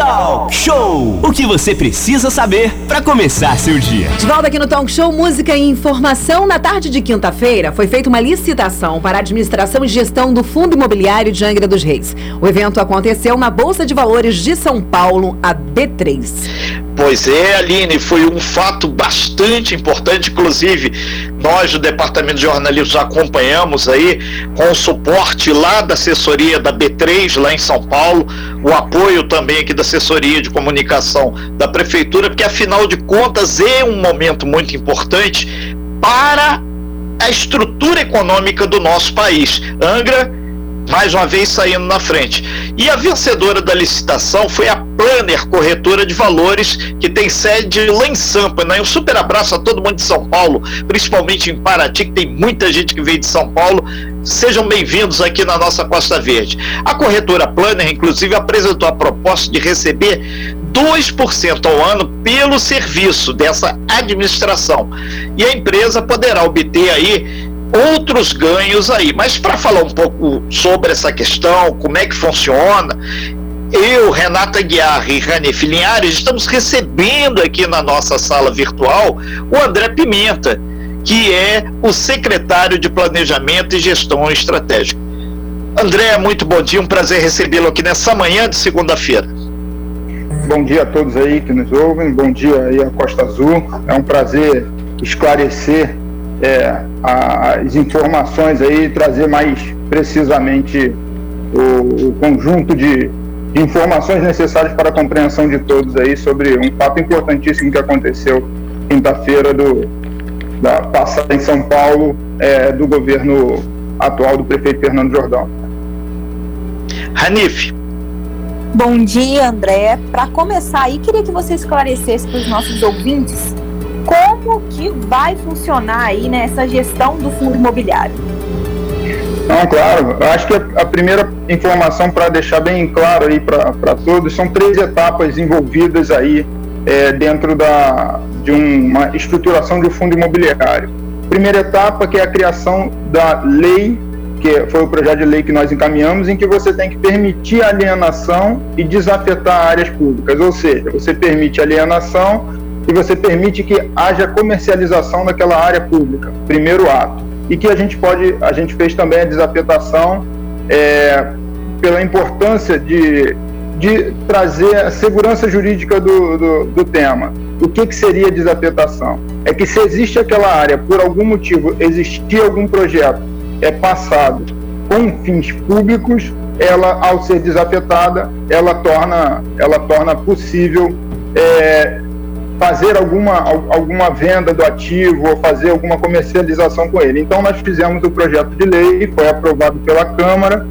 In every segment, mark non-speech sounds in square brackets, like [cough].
Talk Show! O que você precisa saber para começar seu dia. De volta aqui no Talk Show Música e Informação. Na tarde de quinta-feira foi feita uma licitação para a administração e gestão do Fundo Imobiliário de Angra dos Reis. O evento aconteceu na Bolsa de Valores de São Paulo, a B3. Pois é, Aline, foi um fato bastante importante, inclusive nós do Departamento de Jornalismo acompanhamos aí com o suporte lá da assessoria da B3 lá em São Paulo, o apoio também aqui da assessoria de comunicação da prefeitura, porque afinal de contas é um momento muito importante para a estrutura econômica do nosso país. Angra mais uma vez saindo na frente. E a vencedora da licitação foi a Planner Corretora de Valores, que tem sede lá em Sampa. Né? Um super abraço a todo mundo de São Paulo, principalmente em Paraty, que tem muita gente que veio de São Paulo. Sejam bem-vindos aqui na nossa Costa Verde. A corretora Planner, inclusive, apresentou a proposta de receber 2% ao ano pelo serviço dessa administração. E a empresa poderá obter aí outros ganhos aí. Mas para falar um pouco sobre essa questão, como é que funciona, eu, Renata Guiar e Rani Filinhares estamos recebendo aqui na nossa sala virtual o André Pimenta, que é o secretário de Planejamento e Gestão Estratégica. André, muito bom dia, um prazer recebê-lo aqui nessa manhã de segunda-feira. Bom dia a todos aí que nos ouvem, bom dia aí a Costa Azul. É um prazer esclarecer é, as informações aí, trazer mais precisamente o, o conjunto de, de, informações necessárias para a compreensão de todos aí sobre um fato importantíssimo que aconteceu quinta-feira do da passada em São Paulo é, do governo atual do prefeito Fernando Jordão. Hanif. Bom dia, André. Para começar aí, queria que você esclarecesse para os nossos ouvintes como que vai funcionar aí nessa gestão do fundo imobiliário? Não, claro. Eu acho que a primeira informação para deixar bem claro aí para todos são três etapas envolvidas aí é, dentro da, de uma estruturação de um fundo imobiliário. Primeira etapa que é a criação da lei, que foi o projeto de lei que nós encaminhamos, em que você tem que permitir alienação e desafetar áreas públicas, ou seja, você permite alienação e você permite que haja comercialização daquela área pública, primeiro ato. E que a gente pode, a gente fez também a desafetação é, pela importância de, de trazer a segurança jurídica do, do, do tema. O que, que seria desafetação? É que se existe aquela área, por algum motivo, existir algum projeto é passado com fins públicos, ela, ao ser desafetada, ela torna, ela torna possível é, fazer alguma, alguma venda do ativo ou fazer alguma comercialização com ele. Então, nós fizemos o projeto de lei, foi aprovado pela Câmara.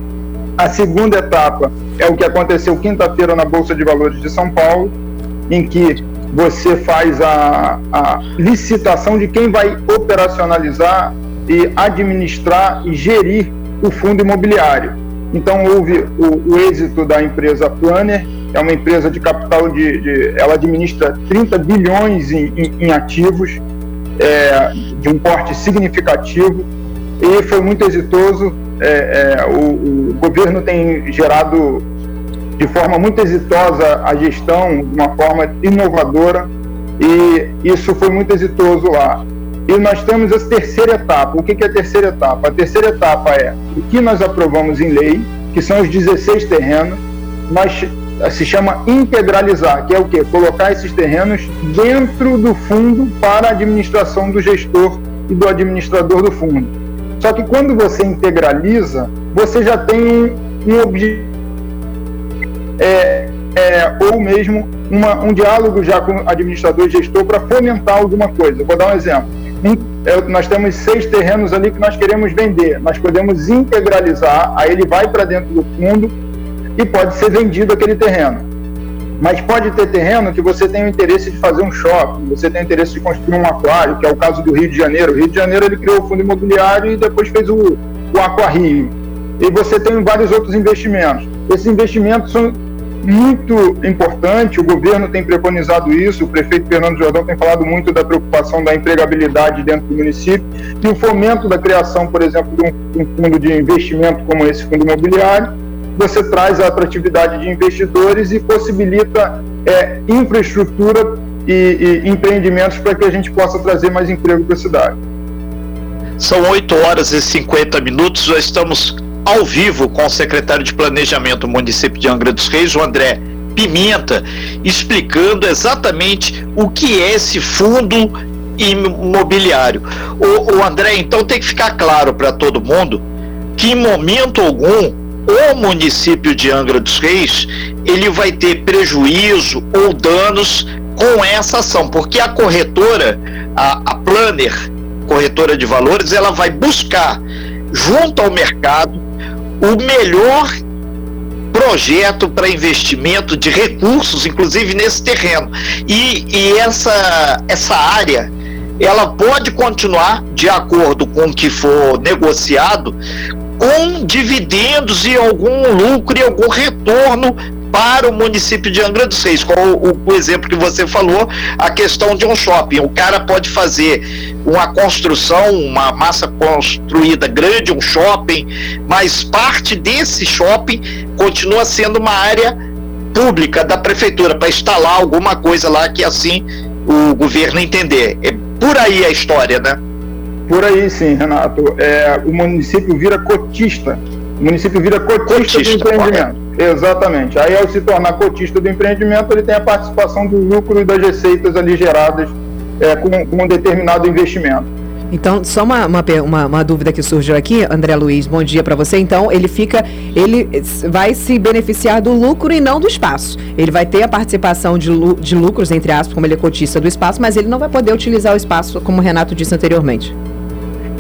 A segunda etapa é o que aconteceu quinta-feira na Bolsa de Valores de São Paulo, em que você faz a, a licitação de quem vai operacionalizar e administrar e gerir o fundo imobiliário. Então, houve o, o êxito da empresa Planner, é uma empresa de capital de, de ela administra 30 bilhões em, em, em ativos é, de um porte significativo e foi muito exitoso. É, é, o, o, governo tem gerado de forma muito exitosa a gestão, de uma forma inovadora e isso foi muito exitoso lá. E nós temos a terceira etapa. O que é a terceira etapa? A terceira etapa é o que nós aprovamos em lei, que são os 16 terrenos. Nós se chama integralizar, que é o quê? Colocar esses terrenos dentro do fundo para a administração do gestor e do administrador do fundo. Só que quando você integraliza, você já tem um objetivo, é, é, ou mesmo uma, um diálogo já com o administrador e gestor para fomentar alguma coisa. Vou dar um exemplo. É, nós temos seis terrenos ali que nós queremos vender. Nós podemos integralizar, aí ele vai para dentro do fundo e pode ser vendido aquele terreno. Mas pode ter terreno que você tem o interesse de fazer um shopping, você tem o interesse de construir um aquário, que é o caso do Rio de Janeiro. O Rio de Janeiro ele criou o fundo imobiliário e depois fez o, o Aquario. E você tem vários outros investimentos. Esses investimentos são muito importantes, o governo tem preconizado isso, o prefeito Fernando Jordão tem falado muito da preocupação da empregabilidade dentro do município e o fomento da criação, por exemplo, de um fundo de investimento como esse fundo imobiliário você traz a atratividade de investidores e possibilita é, infraestrutura e, e empreendimentos para que a gente possa trazer mais emprego para a cidade. São 8 horas e 50 minutos, já estamos ao vivo com o secretário de Planejamento do município de Angra dos Reis, o André Pimenta, explicando exatamente o que é esse fundo imobiliário. O, o André, então, tem que ficar claro para todo mundo que em momento algum o município de Angra dos Reis ele vai ter prejuízo ou danos com essa ação, porque a corretora, a, a Planner, corretora de valores, ela vai buscar junto ao mercado o melhor projeto para investimento de recursos, inclusive nesse terreno. E, e essa, essa área ela pode continuar de acordo com o que for negociado com dividendos e algum lucro e algum retorno para o município de Angra dos Reis, com o, o, exemplo que você falou, a questão de um shopping. O cara pode fazer uma construção, uma massa construída grande, um shopping, mas parte desse shopping continua sendo uma área pública da prefeitura para instalar alguma coisa lá que assim o governo entender. É por aí a história, né? Por aí sim, Renato. É, o município vira cotista. O município vira cotista, cotista do empreendimento. Correto. Exatamente. Aí, ao se tornar cotista do empreendimento, ele tem a participação do lucro e das receitas ali geradas é, com, com um determinado investimento. Então, só uma, uma, uma, uma, dúvida que surgiu aqui, André Luiz, bom dia para você. Então, ele fica, ele vai se beneficiar do lucro e não do espaço. Ele vai ter a participação de, de lucros, entre aspas, como ele é cotista do espaço, mas ele não vai poder utilizar o espaço, como o Renato disse anteriormente.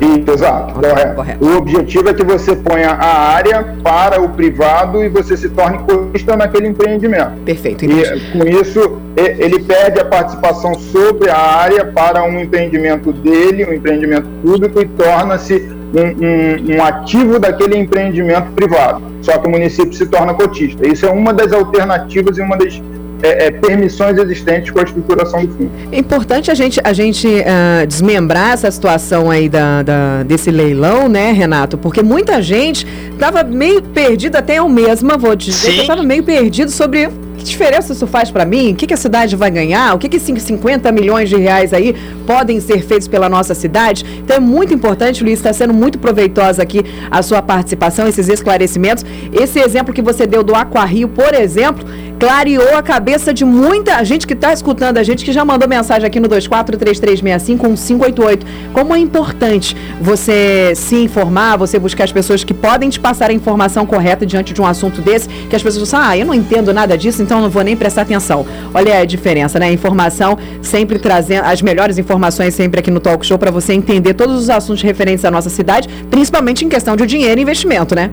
Exato, correto. correto. O objetivo é que você ponha a área para o privado e você se torne cotista naquele empreendimento. Perfeito. Entendi. E com isso, ele perde a participação sobre a área para um empreendimento dele, um empreendimento público, e torna-se um, um, um, ativo daquele empreendimento privado. Só que o município se torna cotista. Isso é uma das alternativas e uma das é, é, permissões existentes com a estruturação do fundo. É importante a gente, a gente uh, desmembrar essa situação aí da, da, desse leilão, né, Renato? Porque muita gente estava meio perdida, até eu mesma, vou dizer, estava meio perdido sobre que diferença isso faz para mim? O que, que, a cidade vai ganhar? O que, que 50 milhões de reais aí podem ser feitos pela nossa cidade? Então é muito importante, Luiz, está sendo muito proveitosa aqui a sua participação, esses esclarecimentos. Esse exemplo que você deu do Aquarrio, por exemplo, clareou a cabeça de muita gente que está escutando a gente, que já mandou mensagem aqui no 2433651588. Como é importante você se informar, você buscar as pessoas que podem te passar a informação correta diante de um assunto desse, que as pessoas falam, ah, eu não entendo nada disso, então não vou nem prestar atenção. Olha a diferença, né? Informação sempre trazendo as melhores informações sempre aqui no Talk Show para você entender todos os assuntos referentes à nossa cidade, principalmente em questão de dinheiro e investimento, né?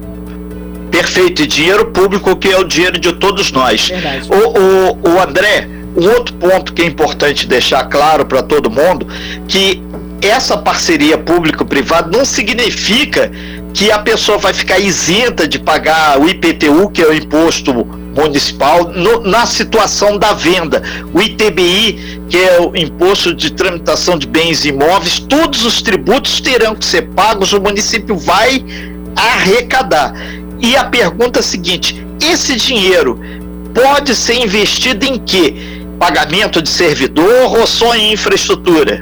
Perfeito, e dinheiro público que é o dinheiro de todos nós. O, o, o André, um outro ponto que é importante deixar claro para todo mundo, que essa parceria público-privada não significa que a pessoa vai ficar isenta de pagar o IPTU, que é o imposto municipal, no, na situação da venda. O ITBI, que é o imposto de tramitação de bens imóveis, todos os tributos terão que ser pagos, o município vai arrecadar. E a pergunta é a seguinte: esse dinheiro pode ser investido em quê? Pagamento de servidor ou só em infraestrutura?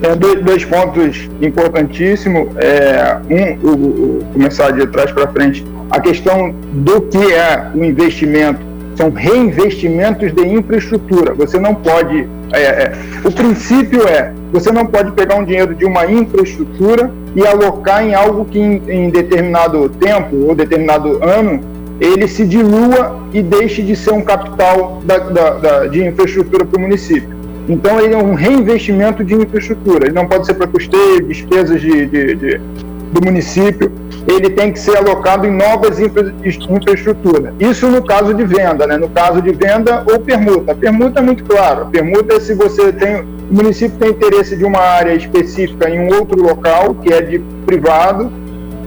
Tem dois, dois pontos importantíssimos. É, um, o, começar de trás para frente, a questão do que é o investimento. São reinvestimentos de infraestrutura. Você não pode. É, é, o princípio é: você não pode pegar um dinheiro de uma infraestrutura e alocar em algo que em, em determinado tempo ou determinado ano ele se dilua e deixe de ser um capital da, da, da, de infraestrutura para o município. Então ele é um reinvestimento de infraestrutura. Ele não pode ser para custeio, despesas de, de, de, do município. Ele tem que ser alocado em novas infra, infraestruturas. Isso no caso de venda, né? No caso de venda ou permuta. Permuta é muito claro. Permuta é se você tem o município tem interesse de uma área específica em um outro local que é de privado.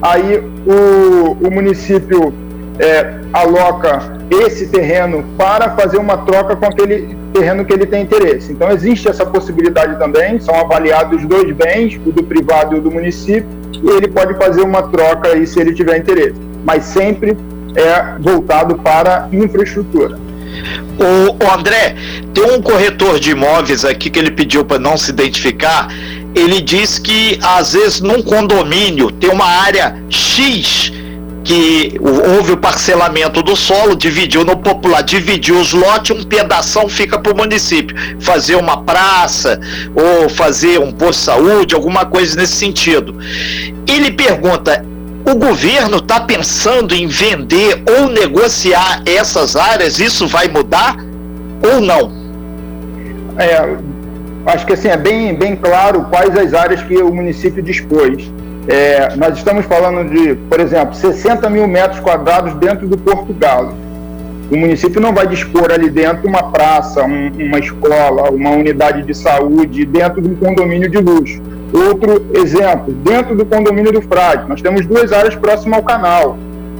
Aí o, o município é, aloca esse terreno para fazer uma troca com aquele terreno que ele tem interesse. Então existe essa possibilidade também, são avaliados dois bens, o do privado e o do município, e ele pode fazer uma troca aí se ele tiver interesse. Mas sempre é voltado para infraestrutura. O, o, André, tem um corretor de imóveis aqui que ele pediu para não se identificar. Ele diz que às vezes num condomínio tem uma área X que houve o parcelamento do solo, dividiu no popular, dividiu os lotes, um pedação fica para o município. Fazer uma praça ou fazer um posto de saúde, alguma coisa nesse sentido. Ele pergunta: o governo está pensando em vender ou negociar essas áreas? Isso vai mudar ou não? É, acho que assim é bem, bem claro quais as áreas que o município dispôs. É, nós estamos falando de, por exemplo, 60 mil metros quadrados dentro do Porto Galo. O município não vai dispor ali dentro uma praça, um, uma escola, uma unidade de saúde dentro de um condomínio de luxo. Outro exemplo, dentro do condomínio do Frade, nós temos duas áreas próximas ao canal.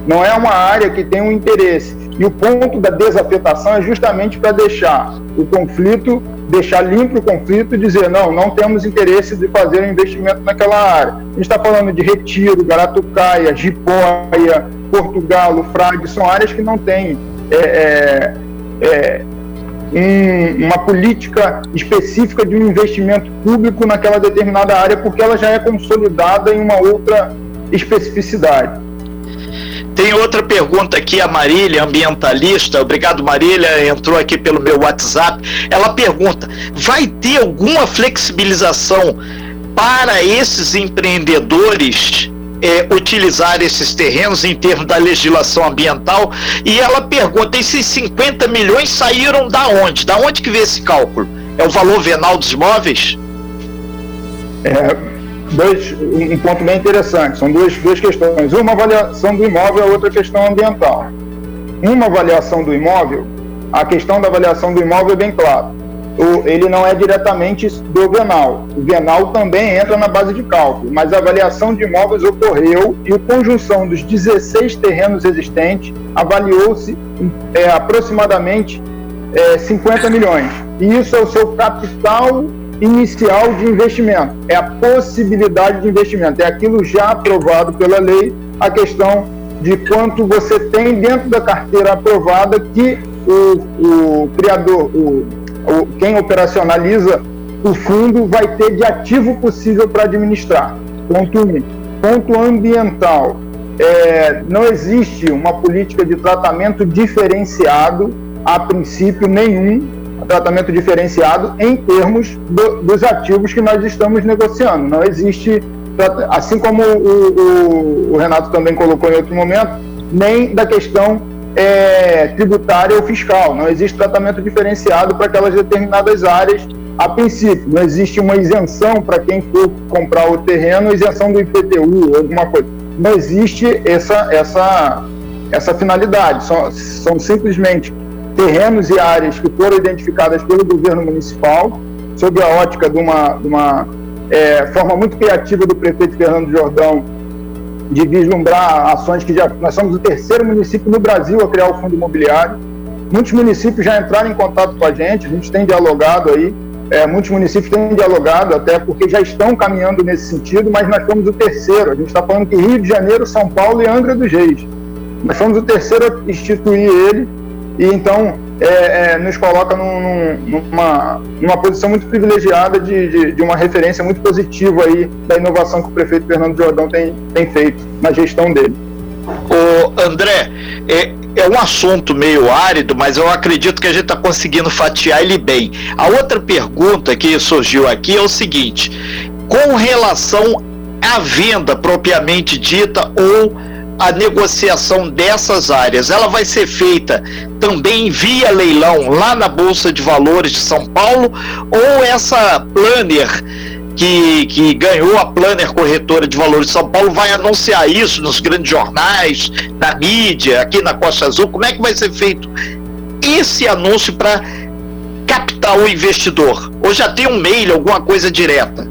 Não é uma área que tem um interesse. E o ponto da desafetação é justamente para deixar o conflito, deixar limpo o conflito e dizer, não, não temos interesse de fazer um investimento naquela área. A gente está falando de Retiro, Garatucaia, Jipóia, Portugal, Frade, são áreas que não têm é, é, é, um, uma política específica de um investimento público naquela determinada área, porque ela já é consolidada em uma outra especificidade. Tem outra pergunta aqui, a Marília, ambientalista. Obrigado, Marília, entrou aqui pelo meu WhatsApp. Ela pergunta: vai ter alguma flexibilização para esses empreendedores é, utilizar esses terrenos em termos da legislação ambiental? E ela pergunta: esses 50 milhões saíram da onde? Da onde que vê esse cálculo? É o valor venal dos imóveis? É, dois, um ponto bem interessante. São duas, duas questões. Uma avaliação do imóvel, a outra questão ambiental. Uma avaliação do imóvel, a questão da avaliação do imóvel é bem clara. O, ele não é diretamente do venal. O venal também entra na base de cálculo, mas a avaliação de imóveis ocorreu e a conjunção dos 16 terrenos existentes avaliou-se é, aproximadamente é, 50 milhões. E isso é o seu capital inicial de investimento, é a possibilidade de investimento, é aquilo já aprovado pela lei, a questão de quanto você tem dentro da carteira aprovada que o, o criador, o, o, quem operacionaliza o fundo vai ter de ativo possível para administrar. Ponto 1. Um. Ponto ambiental. É, não existe uma política de tratamento diferenciado, a princípio nenhum, tratamento diferenciado em termos do, dos ativos que nós estamos negociando. Não existe, assim como o, o, o Renato também colocou em outro momento, nem da questão é, tributária ou fiscal. Não existe tratamento diferenciado para aquelas determinadas áreas a princípio. Não existe uma isenção para quem for comprar o terreno, isenção do IPTU alguma coisa. Não existe essa, essa, essa finalidade. São, são simplesmente terrenos e áreas que foram identificadas pelo governo municipal, sob a ótica de uma, de uma é, forma muito criativa do prefeito Fernando Jordão de vislumbrar ações que já. Nós somos o terceiro município no Brasil a criar o fundo imobiliário. Muitos municípios já entraram em contato com a gente, a gente tem dialogado aí. É, muitos municípios têm dialogado, até porque já estão caminhando nesse sentido, mas nós fomos o terceiro. A gente está falando que Rio de Janeiro, São Paulo e Angra dos Reis. Nós fomos o terceiro a instituir ele e então é, é, nos coloca num, numa, numa posição muito privilegiada de, de, de, uma referência muito positiva aí da inovação que o prefeito Fernando Jordão tem, tem feito na gestão dele. O André, é, é um assunto meio árido, mas eu acredito que a gente está conseguindo fatiar ele bem. A outra pergunta que surgiu aqui é o seguinte: com relação à venda propriamente dita ou a negociação dessas áreas, ela vai ser feita também via leilão lá na Bolsa de Valores de São Paulo ou essa planner que, que ganhou a Planner Corretora de Valores de São Paulo vai anunciar isso nos grandes jornais, na mídia, aqui na Costa Azul? Como é que vai ser feito esse anúncio para captar o investidor? Ou já tem um mail, alguma coisa direta?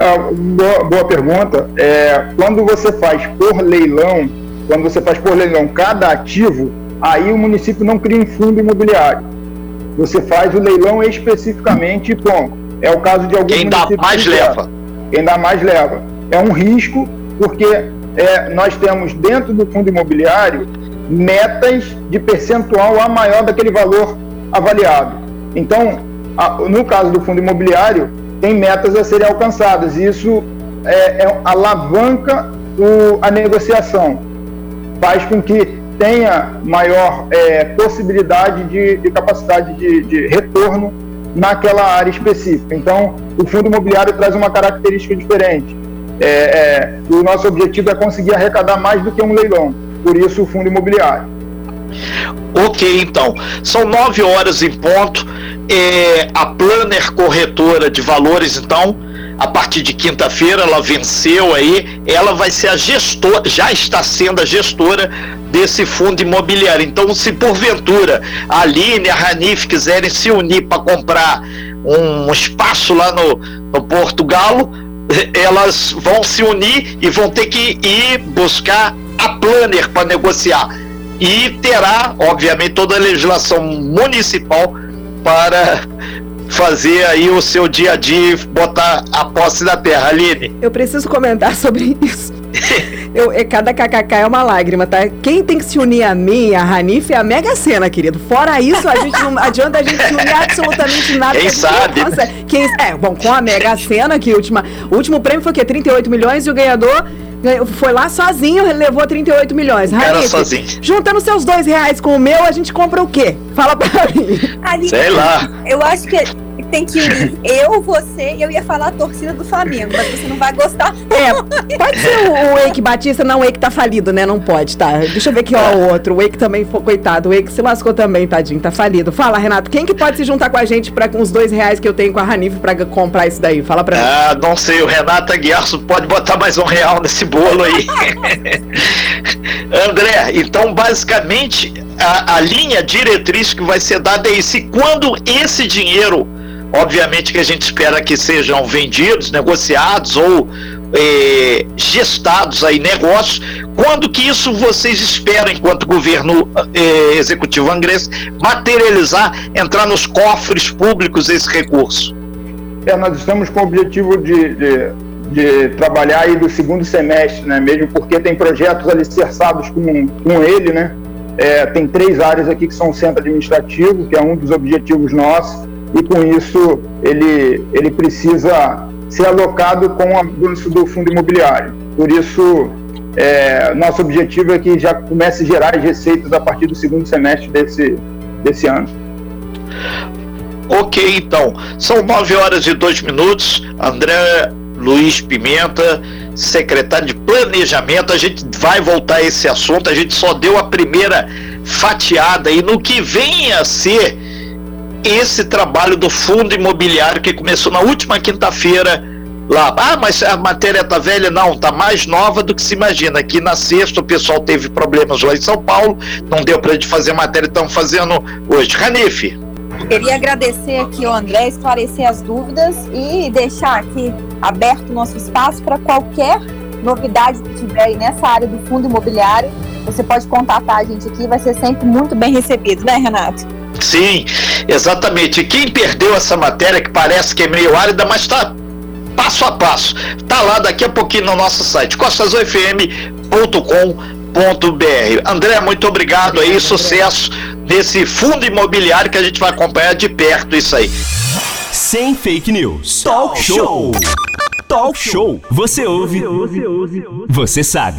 Ah, boa, boa, pergunta. É, quando você faz por leilão, quando você faz por leilão cada ativo, aí o município não cria um fundo imobiliário. Você faz o leilão especificamente e pronto. É o caso de alguns Quem dá mais que leva. Quem dá mais leva. É um risco, porque é, nós temos dentro do fundo imobiliário metas de percentual a maior daquele valor avaliado. Então, a, no caso do fundo imobiliário, tem metas a serem alcançadas e isso é, é, alavanca o, a negociação, faz com que tenha maior é, possibilidade de, de capacidade de, de, retorno naquela área específica. Então, o fundo imobiliário traz uma característica diferente. É, é, o nosso objetivo é conseguir arrecadar mais do que um leilão, por isso o fundo imobiliário. Ok, então, são nove horas em ponto. É, a Planner Corretora de Valores, então, a partir de quinta-feira, ela venceu aí, ela vai ser a gestora, já está sendo a gestora desse fundo imobiliário. Então, se porventura a Aline a Ranif quiserem se unir para comprar um espaço lá no, no Porto Galo, elas vão se unir e vão ter que ir buscar a Planner para negociar. E terá, obviamente, toda a legislação municipal para fazer aí o seu dia a dia e botar a posse da terra, Aline. Eu preciso comentar [laughs] sobre isso. Eu, é, cada kkk é uma lágrima, tá? Quem tem que se unir a mim, a Ranif, é a Mega Sena, querido. Fora isso, a gente não adianta a gente se unir absolutamente nada. Quem sabe? Nossa, quem, é, bom, com a Mega Sena, que última, o último prêmio foi o quê? 38 milhões e o ganhador foi lá sozinho, levou 38 milhões. Era sozinho. Juntando seus dois reais com o meu, a gente compra o quê? Fala pra mim. [laughs] Ali, Sei lá. Eu acho que tem que unir eu, você e eu ia falar a torcida do Flamengo, mas você não vai gostar. É, pode ser o, o Eike Batista, não, o Eike tá falido, né? Não pode, tá? Deixa eu ver aqui, ó, o outro. O Eike também foi, coitado, o Eike se lascou também, tadinho, tá falido. Fala, Renato, quem que pode se juntar com a gente pra, com os dois reais que eu tenho com a Ranif pra comprar isso daí? Fala pra mim. Ah, não sei, o Renato Aguiar pode botar mais um real nesse bolo aí. [laughs] André, então basicamente a, a linha diretriz que vai ser dada é isso. E quando esse dinheiro Obviamente que a gente espera que sejam vendidos, negociados ou é, gestados aí negócios. Quando que isso vocês esperam, enquanto governo é, executivo inglês, materializar, entrar nos cofres públicos esse recurso? É, nós estamos com o objetivo de, de, de, trabalhar aí do segundo semestre, né? Mesmo porque tem projetos alicerçados com, com ele, né? É, tem três áreas aqui que são o centro administrativo, que é um dos objetivos nossos e com isso ele, ele precisa ser alocado com o avanço do fundo imobiliário. Por isso, é, nosso objetivo é que já comece a gerar as receitas a partir do segundo semestre desse, desse ano. Ok, então, são nove horas e dois minutos. André Luiz Pimenta, secretário de Planejamento, a gente vai voltar a esse assunto. A gente só deu a primeira fatiada e no que vem a ser esse trabalho do fundo imobiliário que começou na última quinta-feira lá. Ah, mas a matéria tá velha? Não, tá mais nova do que se imagina. Aqui na sexta o pessoal teve problemas lá em São Paulo, não deu para gente fazer matéria, estão fazendo hoje. Ranife. Queria agradecer aqui ao André, esclarecer as dúvidas e deixar aqui aberto o nosso espaço para qualquer novidade que tiver aí nessa área do fundo imobiliário. Você pode contatar a gente aqui, vai ser sempre muito bem recebido, né, Renato? Sim, exatamente. Quem perdeu essa matéria, que parece que é meio árida, mas está passo a passo, tá lá daqui a pouquinho no nosso site, costasofm.com.br. André, muito obrigado aí, sucesso nesse fundo imobiliário que a gente vai acompanhar de perto isso aí. Sem fake news. Talk show. Talk show. Você ouve. Você sabe.